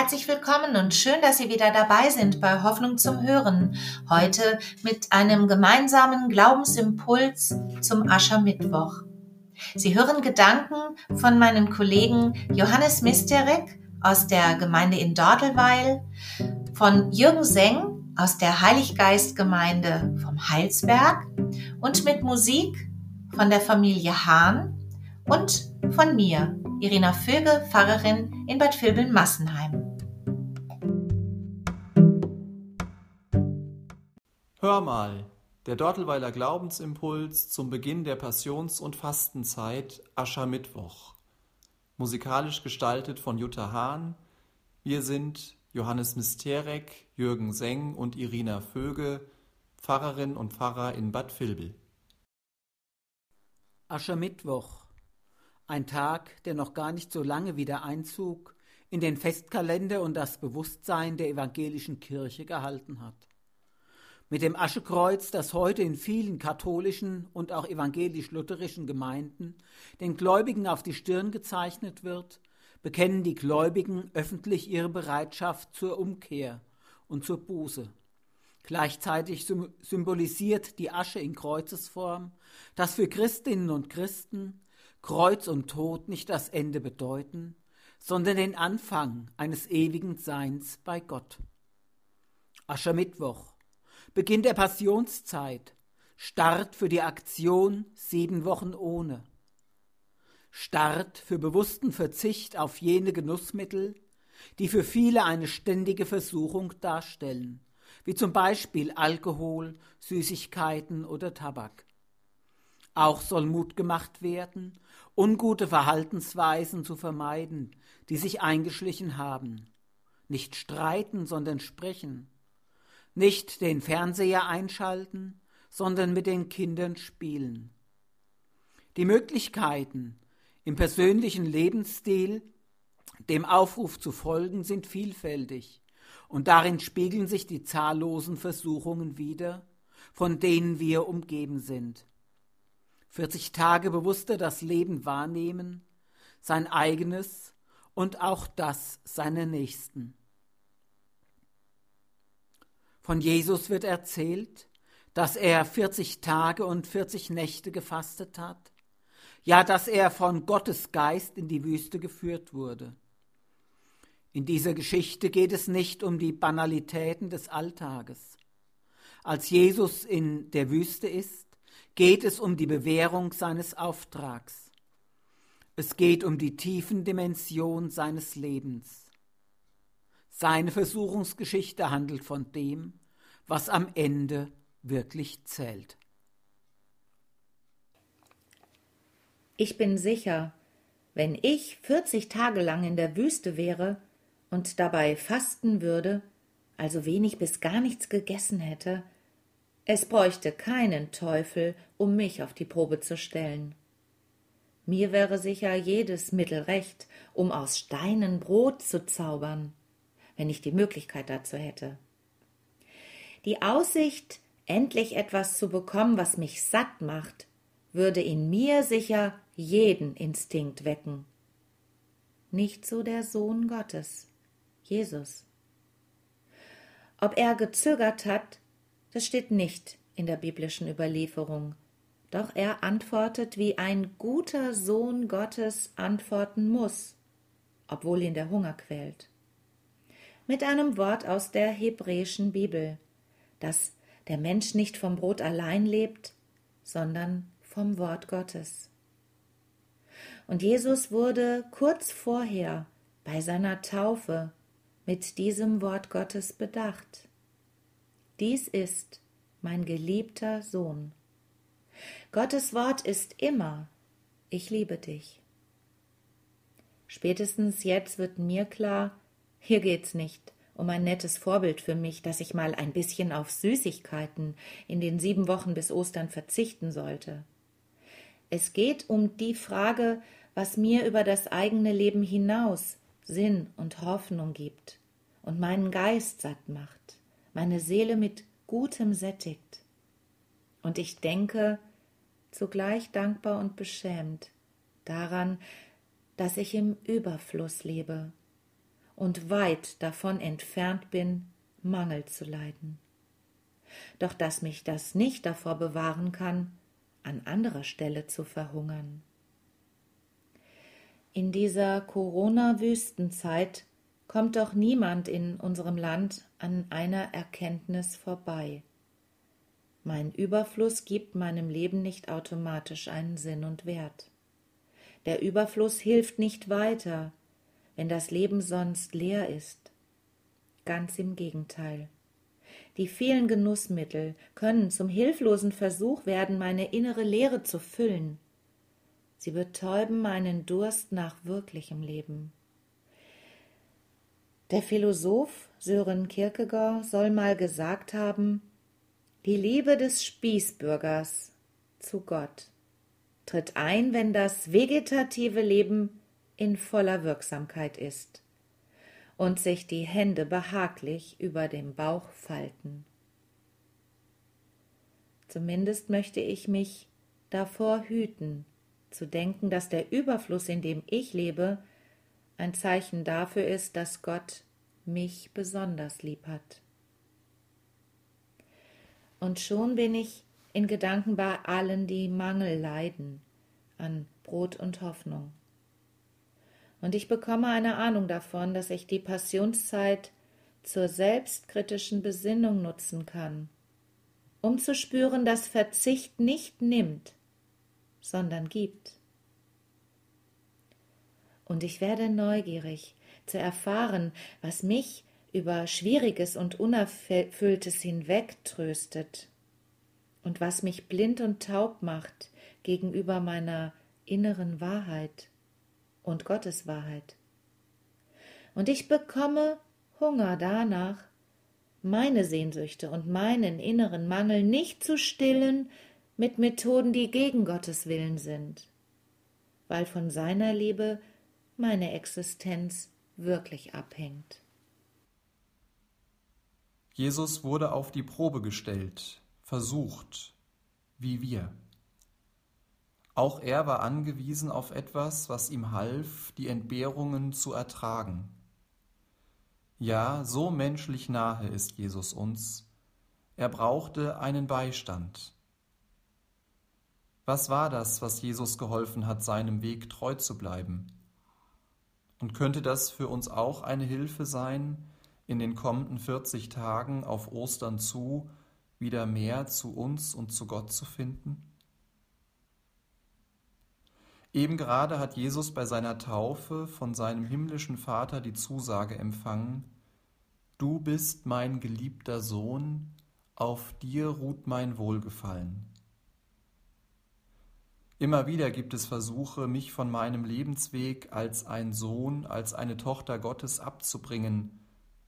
Herzlich willkommen und schön, dass Sie wieder dabei sind bei Hoffnung zum Hören. Heute mit einem gemeinsamen Glaubensimpuls zum Aschermittwoch. Sie hören Gedanken von meinen Kollegen Johannes Misterek aus der Gemeinde in Dortelweil, von Jürgen Seng aus der Heiliggeistgemeinde vom Heilsberg und mit Musik von der Familie Hahn und von mir, Irina Vöge, Pfarrerin in Bad Vilbel-Massenheim. Hör mal, der Dortelweiler Glaubensimpuls zum Beginn der Passions- und Fastenzeit Aschermittwoch. Musikalisch gestaltet von Jutta Hahn. Wir sind Johannes Misterek, Jürgen Seng und Irina Vöge, Pfarrerin und Pfarrer in Bad Vilbel. Aschermittwoch ein Tag, der noch gar nicht so lange wieder Einzug in den Festkalender und das Bewusstsein der evangelischen Kirche gehalten hat. Mit dem Aschekreuz, das heute in vielen katholischen und auch evangelisch-lutherischen Gemeinden den Gläubigen auf die Stirn gezeichnet wird, bekennen die Gläubigen öffentlich ihre Bereitschaft zur Umkehr und zur Buße. Gleichzeitig symbolisiert die Asche in Kreuzesform, dass für Christinnen und Christen Kreuz und Tod nicht das Ende bedeuten, sondern den Anfang eines ewigen Seins bei Gott. Aschermittwoch, Beginn der Passionszeit, Start für die Aktion Sieben Wochen ohne. Start für bewussten Verzicht auf jene Genussmittel, die für viele eine ständige Versuchung darstellen, wie zum Beispiel Alkohol, Süßigkeiten oder Tabak. Auch soll Mut gemacht werden, ungute Verhaltensweisen zu vermeiden, die sich eingeschlichen haben. Nicht streiten, sondern sprechen. Nicht den Fernseher einschalten, sondern mit den Kindern spielen. Die Möglichkeiten im persönlichen Lebensstil dem Aufruf zu folgen sind vielfältig, und darin spiegeln sich die zahllosen Versuchungen wider, von denen wir umgeben sind. 40 Tage bewusster das Leben wahrnehmen, sein eigenes und auch das seiner Nächsten. Von Jesus wird erzählt, dass er 40 Tage und 40 Nächte gefastet hat, ja, dass er von Gottes Geist in die Wüste geführt wurde. In dieser Geschichte geht es nicht um die Banalitäten des Alltages. Als Jesus in der Wüste ist, geht es um die Bewährung seines Auftrags. Es geht um die tiefen Dimension seines Lebens. Seine Versuchungsgeschichte handelt von dem, was am Ende wirklich zählt. Ich bin sicher, wenn ich 40 Tage lang in der Wüste wäre und dabei fasten würde, also wenig bis gar nichts gegessen hätte, es bräuchte keinen Teufel, um mich auf die Probe zu stellen. Mir wäre sicher jedes Mittel recht, um aus Steinen Brot zu zaubern, wenn ich die Möglichkeit dazu hätte. Die Aussicht, endlich etwas zu bekommen, was mich satt macht, würde in mir sicher jeden Instinkt wecken. Nicht so der Sohn Gottes, Jesus. Ob er gezögert hat, das steht nicht in der biblischen Überlieferung. Doch er antwortet, wie ein guter Sohn Gottes antworten muss, obwohl ihn der Hunger quält. Mit einem Wort aus der hebräischen Bibel, dass der Mensch nicht vom Brot allein lebt, sondern vom Wort Gottes. Und Jesus wurde kurz vorher bei seiner Taufe mit diesem Wort Gottes bedacht. Dies ist mein geliebter Sohn. Gottes Wort ist immer, ich liebe dich. Spätestens jetzt wird mir klar, hier geht's nicht um ein nettes Vorbild für mich, dass ich mal ein bisschen auf Süßigkeiten in den sieben Wochen bis Ostern verzichten sollte. Es geht um die Frage, was mir über das eigene Leben hinaus Sinn und Hoffnung gibt und meinen Geist satt macht meine Seele mit Gutem sättigt. Und ich denke, zugleich dankbar und beschämt, daran, dass ich im Überfluss lebe und weit davon entfernt bin, Mangel zu leiden. Doch dass mich das nicht davor bewahren kann, an anderer Stelle zu verhungern. In dieser Corona-Wüstenzeit kommt doch niemand in unserem Land an einer Erkenntnis vorbei. Mein Überfluss gibt meinem Leben nicht automatisch einen Sinn und Wert. Der Überfluss hilft nicht weiter, wenn das Leben sonst leer ist. Ganz im Gegenteil. Die vielen Genussmittel können zum hilflosen Versuch werden, meine innere Leere zu füllen. Sie betäuben meinen Durst nach wirklichem Leben. Der Philosoph Sören Kierkegaard soll mal gesagt haben, die Liebe des Spießbürgers zu Gott tritt ein, wenn das vegetative Leben in voller Wirksamkeit ist und sich die Hände behaglich über dem Bauch falten. Zumindest möchte ich mich davor hüten, zu denken, dass der Überfluss, in dem ich lebe, ein Zeichen dafür ist, dass Gott mich besonders lieb hat. Und schon bin ich in Gedanken bei allen, die Mangel leiden an Brot und Hoffnung. Und ich bekomme eine Ahnung davon, dass ich die Passionszeit zur selbstkritischen Besinnung nutzen kann, um zu spüren, dass Verzicht nicht nimmt, sondern gibt. Und ich werde neugierig zu erfahren, was mich über Schwieriges und Unerfülltes hinwegtröstet und was mich blind und taub macht gegenüber meiner inneren Wahrheit und Gottes Wahrheit. Und ich bekomme Hunger danach, meine Sehnsüchte und meinen inneren Mangel nicht zu stillen mit Methoden, die gegen Gottes Willen sind, weil von seiner Liebe meine Existenz wirklich abhängt. Jesus wurde auf die Probe gestellt, versucht, wie wir. Auch er war angewiesen auf etwas, was ihm half, die Entbehrungen zu ertragen. Ja, so menschlich nahe ist Jesus uns. Er brauchte einen Beistand. Was war das, was Jesus geholfen hat, seinem Weg treu zu bleiben? Und könnte das für uns auch eine Hilfe sein, in den kommenden 40 Tagen auf Ostern zu, wieder mehr zu uns und zu Gott zu finden? Eben gerade hat Jesus bei seiner Taufe von seinem himmlischen Vater die Zusage empfangen, Du bist mein geliebter Sohn, auf dir ruht mein Wohlgefallen. Immer wieder gibt es Versuche, mich von meinem Lebensweg als ein Sohn, als eine Tochter Gottes abzubringen,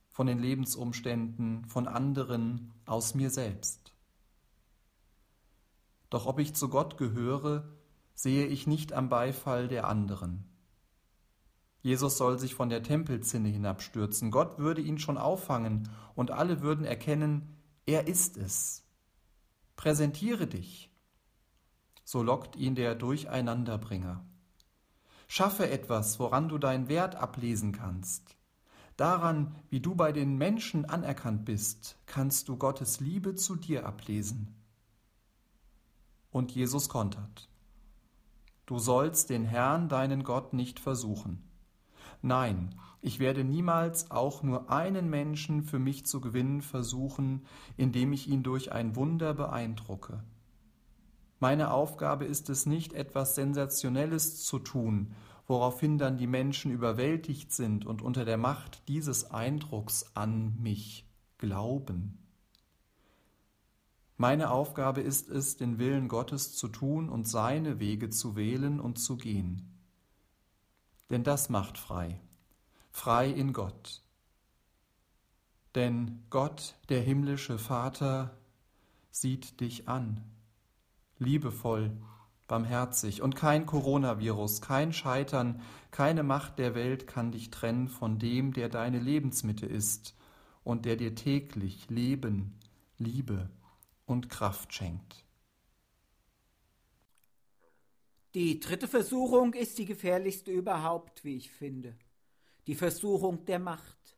von den Lebensumständen, von anderen, aus mir selbst. Doch ob ich zu Gott gehöre, sehe ich nicht am Beifall der anderen. Jesus soll sich von der Tempelzinne hinabstürzen, Gott würde ihn schon auffangen und alle würden erkennen, er ist es. Präsentiere dich, so lockt ihn der Durcheinanderbringer. Schaffe etwas, woran du deinen Wert ablesen kannst. Daran, wie du bei den Menschen anerkannt bist, kannst du Gottes Liebe zu dir ablesen. Und Jesus kontert. Du sollst den Herrn, deinen Gott, nicht versuchen. Nein, ich werde niemals auch nur einen Menschen für mich zu gewinnen versuchen, indem ich ihn durch ein Wunder beeindrucke. Meine Aufgabe ist es nicht, etwas Sensationelles zu tun, woraufhin dann die Menschen überwältigt sind und unter der Macht dieses Eindrucks an mich glauben. Meine Aufgabe ist es, den Willen Gottes zu tun und seine Wege zu wählen und zu gehen. Denn das macht frei, frei in Gott. Denn Gott, der himmlische Vater, sieht dich an liebevoll, barmherzig und kein Coronavirus, kein Scheitern, keine Macht der Welt kann dich trennen von dem, der deine Lebensmitte ist und der dir täglich Leben, Liebe und Kraft schenkt. Die dritte Versuchung ist die gefährlichste überhaupt, wie ich finde. die Versuchung der Macht.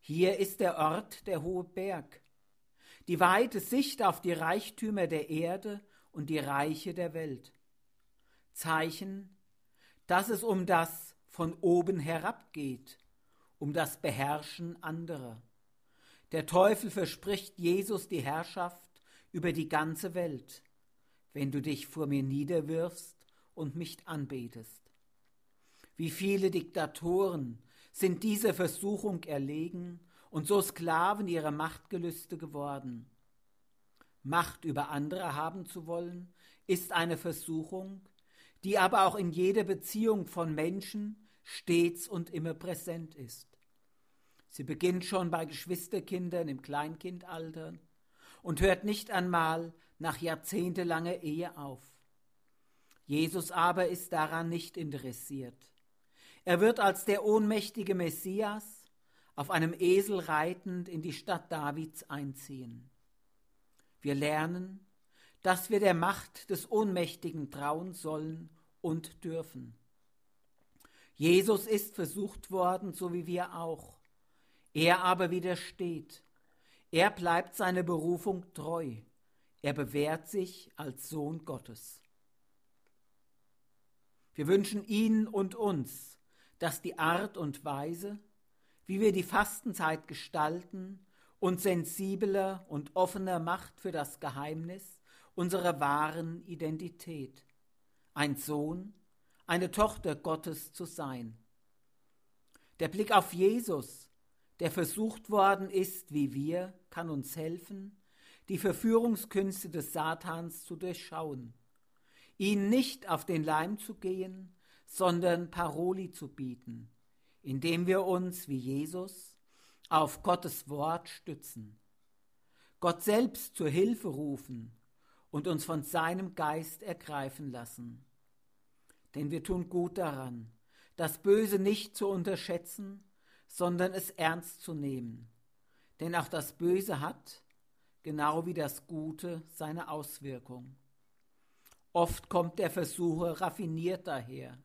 Hier ist der Ort der hohe Berg, die weite Sicht auf die Reichtümer der Erde und die Reiche der Welt. Zeichen, dass es um das von oben herab geht, um das Beherrschen anderer. Der Teufel verspricht Jesus die Herrschaft über die ganze Welt, wenn du dich vor mir niederwirfst und mich anbetest. Wie viele Diktatoren sind dieser Versuchung erlegen und so Sklaven ihrer Machtgelüste geworden. Macht über andere haben zu wollen, ist eine Versuchung, die aber auch in jeder Beziehung von Menschen stets und immer präsent ist. Sie beginnt schon bei Geschwisterkindern im Kleinkindalter und hört nicht einmal nach jahrzehntelanger Ehe auf. Jesus aber ist daran nicht interessiert. Er wird als der ohnmächtige Messias auf einem Esel reitend in die Stadt Davids einziehen. Wir lernen, dass wir der Macht des Ohnmächtigen trauen sollen und dürfen. Jesus ist versucht worden, so wie wir auch. Er aber widersteht. Er bleibt seiner Berufung treu. Er bewährt sich als Sohn Gottes. Wir wünschen Ihnen und uns, dass die Art und Weise, wie wir die Fastenzeit gestalten, uns sensibler und offener macht für das Geheimnis unserer wahren Identität, ein Sohn, eine Tochter Gottes zu sein. Der Blick auf Jesus, der versucht worden ist wie wir, kann uns helfen, die Verführungskünste des Satans zu durchschauen, ihn nicht auf den Leim zu gehen, sondern Paroli zu bieten, indem wir uns wie Jesus auf Gottes Wort stützen, Gott selbst zur Hilfe rufen und uns von seinem Geist ergreifen lassen. Denn wir tun gut daran, das Böse nicht zu unterschätzen, sondern es ernst zu nehmen. Denn auch das Böse hat, genau wie das Gute, seine Auswirkung. Oft kommt der Versucher raffiniert daher,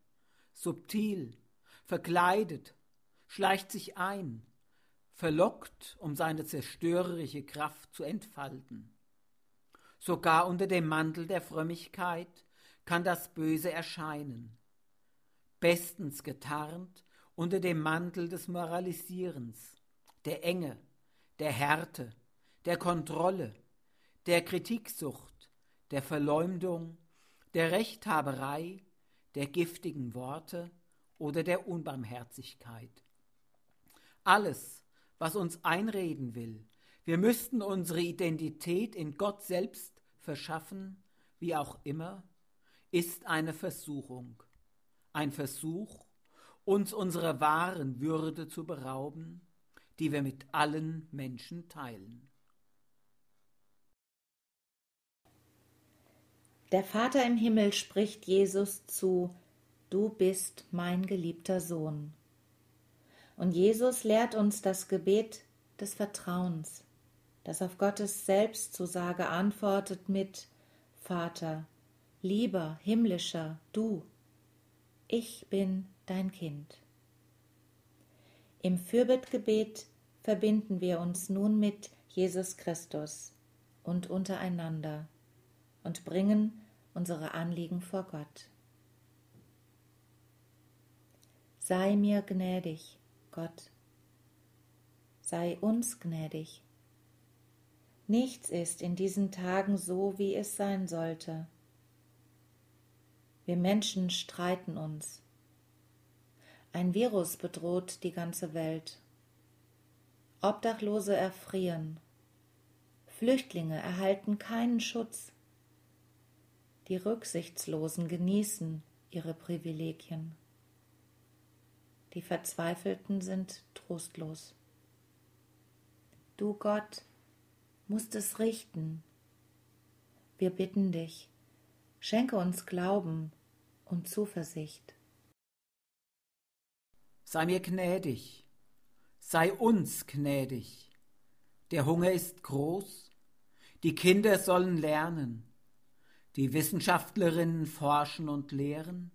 subtil, verkleidet, schleicht sich ein, verlockt, um seine zerstörerische Kraft zu entfalten. Sogar unter dem Mantel der Frömmigkeit kann das Böse erscheinen, bestens getarnt unter dem Mantel des Moralisierens, der Enge, der Härte, der Kontrolle, der Kritiksucht, der Verleumdung, der Rechthaberei, der giftigen Worte oder der Unbarmherzigkeit. Alles, was uns einreden will, wir müssten unsere Identität in Gott selbst verschaffen, wie auch immer, ist eine Versuchung, ein Versuch, uns unserer wahren Würde zu berauben, die wir mit allen Menschen teilen. Der Vater im Himmel spricht Jesus zu, Du bist mein geliebter Sohn. Und Jesus lehrt uns das Gebet des Vertrauens, das auf Gottes Selbstzusage antwortet mit Vater, lieber himmlischer Du, ich bin dein Kind. Im Fürbittgebet verbinden wir uns nun mit Jesus Christus und untereinander und bringen unsere Anliegen vor Gott. Sei mir gnädig, Gott. Sei uns gnädig. Nichts ist in diesen Tagen so, wie es sein sollte. Wir Menschen streiten uns. Ein Virus bedroht die ganze Welt. Obdachlose erfrieren. Flüchtlinge erhalten keinen Schutz. Die Rücksichtslosen genießen ihre Privilegien. Die Verzweifelten sind trostlos. Du Gott musst es richten. Wir bitten dich, schenke uns Glauben und Zuversicht. Sei mir gnädig, sei uns gnädig. Der Hunger ist groß, die Kinder sollen lernen, die Wissenschaftlerinnen forschen und lehren,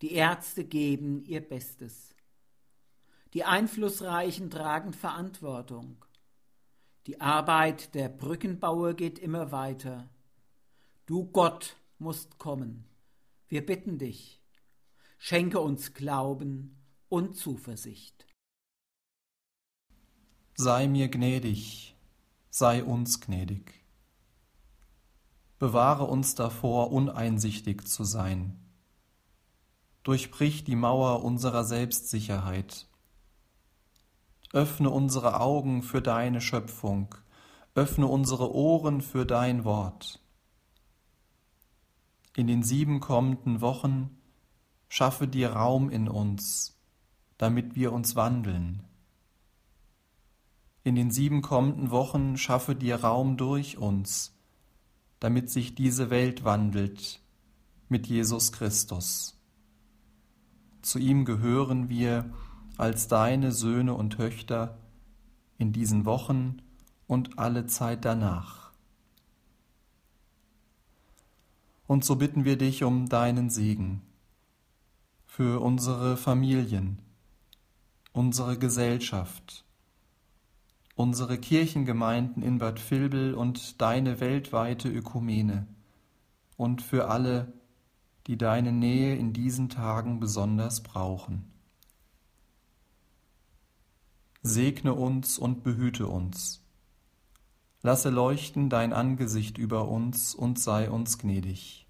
die Ärzte geben ihr Bestes. Die Einflussreichen tragen Verantwortung. Die Arbeit der Brückenbauer geht immer weiter. Du Gott musst kommen. Wir bitten dich. Schenke uns Glauben und Zuversicht. Sei mir gnädig, sei uns gnädig. Bewahre uns davor, uneinsichtig zu sein. Durchbrich die Mauer unserer Selbstsicherheit. Öffne unsere Augen für deine Schöpfung, öffne unsere Ohren für dein Wort. In den sieben kommenden Wochen schaffe dir Raum in uns, damit wir uns wandeln. In den sieben kommenden Wochen schaffe dir Raum durch uns, damit sich diese Welt wandelt mit Jesus Christus. Zu ihm gehören wir als deine Söhne und Töchter in diesen Wochen und alle Zeit danach. Und so bitten wir dich um deinen Segen für unsere Familien, unsere Gesellschaft, unsere Kirchengemeinden in Bad Vilbel und deine weltweite Ökumene und für alle, die deine Nähe in diesen Tagen besonders brauchen. Segne uns und behüte uns. Lasse leuchten dein Angesicht über uns und sei uns gnädig.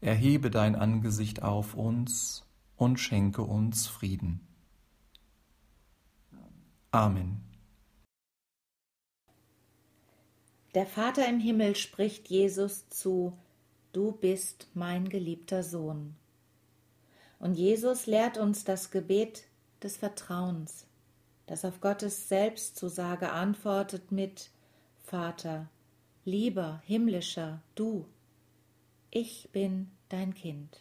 Erhebe dein Angesicht auf uns und schenke uns Frieden. Amen. Der Vater im Himmel spricht Jesus zu, Du bist mein geliebter Sohn. Und Jesus lehrt uns das Gebet des Vertrauens, das auf Gottes Selbstzusage antwortet mit Vater, lieber himmlischer Du, ich bin dein Kind.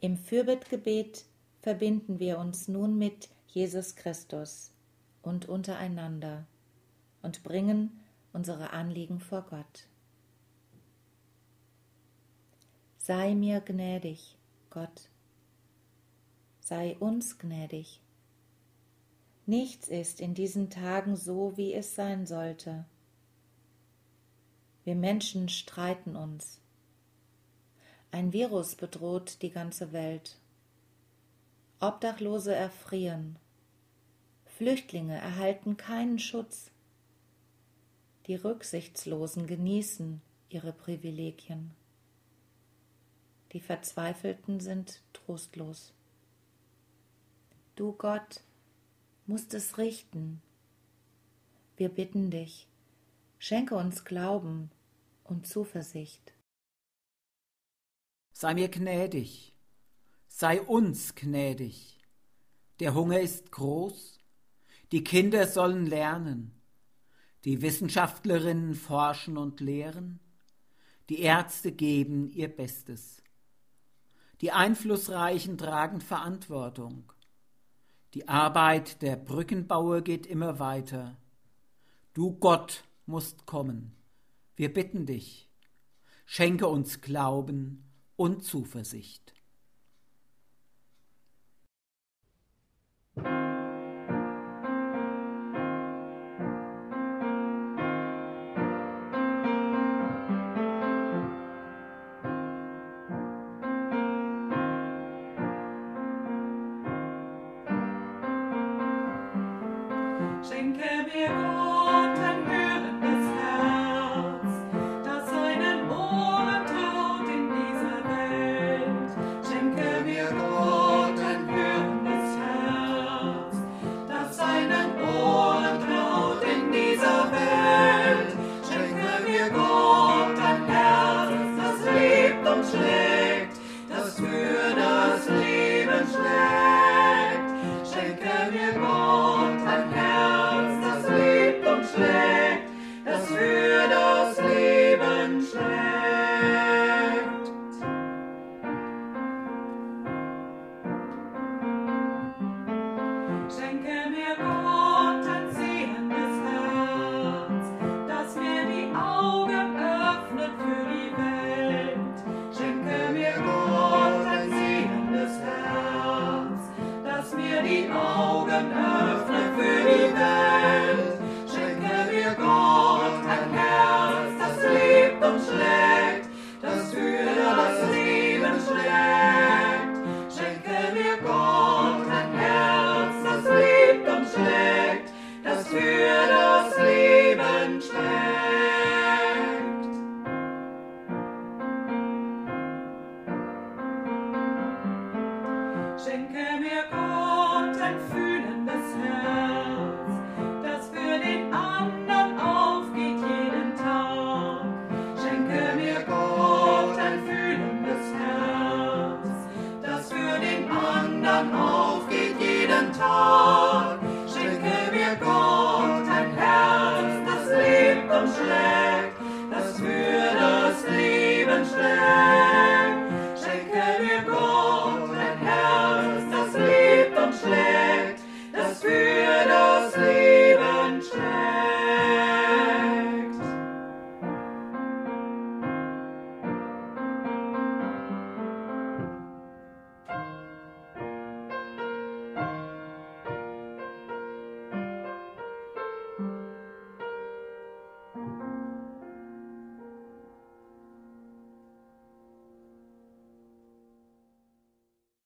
Im Fürbittgebet verbinden wir uns nun mit Jesus Christus und untereinander und bringen unsere Anliegen vor Gott. Sei mir gnädig, Gott. Sei uns gnädig. Nichts ist in diesen Tagen so, wie es sein sollte. Wir Menschen streiten uns. Ein Virus bedroht die ganze Welt. Obdachlose erfrieren. Flüchtlinge erhalten keinen Schutz. Die Rücksichtslosen genießen ihre Privilegien. Die Verzweifelten sind trostlos. Du Gott musst es richten. Wir bitten dich, schenke uns Glauben und Zuversicht. Sei mir gnädig, sei uns gnädig. Der Hunger ist groß, die Kinder sollen lernen, die Wissenschaftlerinnen forschen und lehren, die Ärzte geben ihr Bestes. Die Einflussreichen tragen Verantwortung. Die Arbeit der Brückenbauer geht immer weiter. Du Gott musst kommen. Wir bitten dich. Schenke uns Glauben und Zuversicht.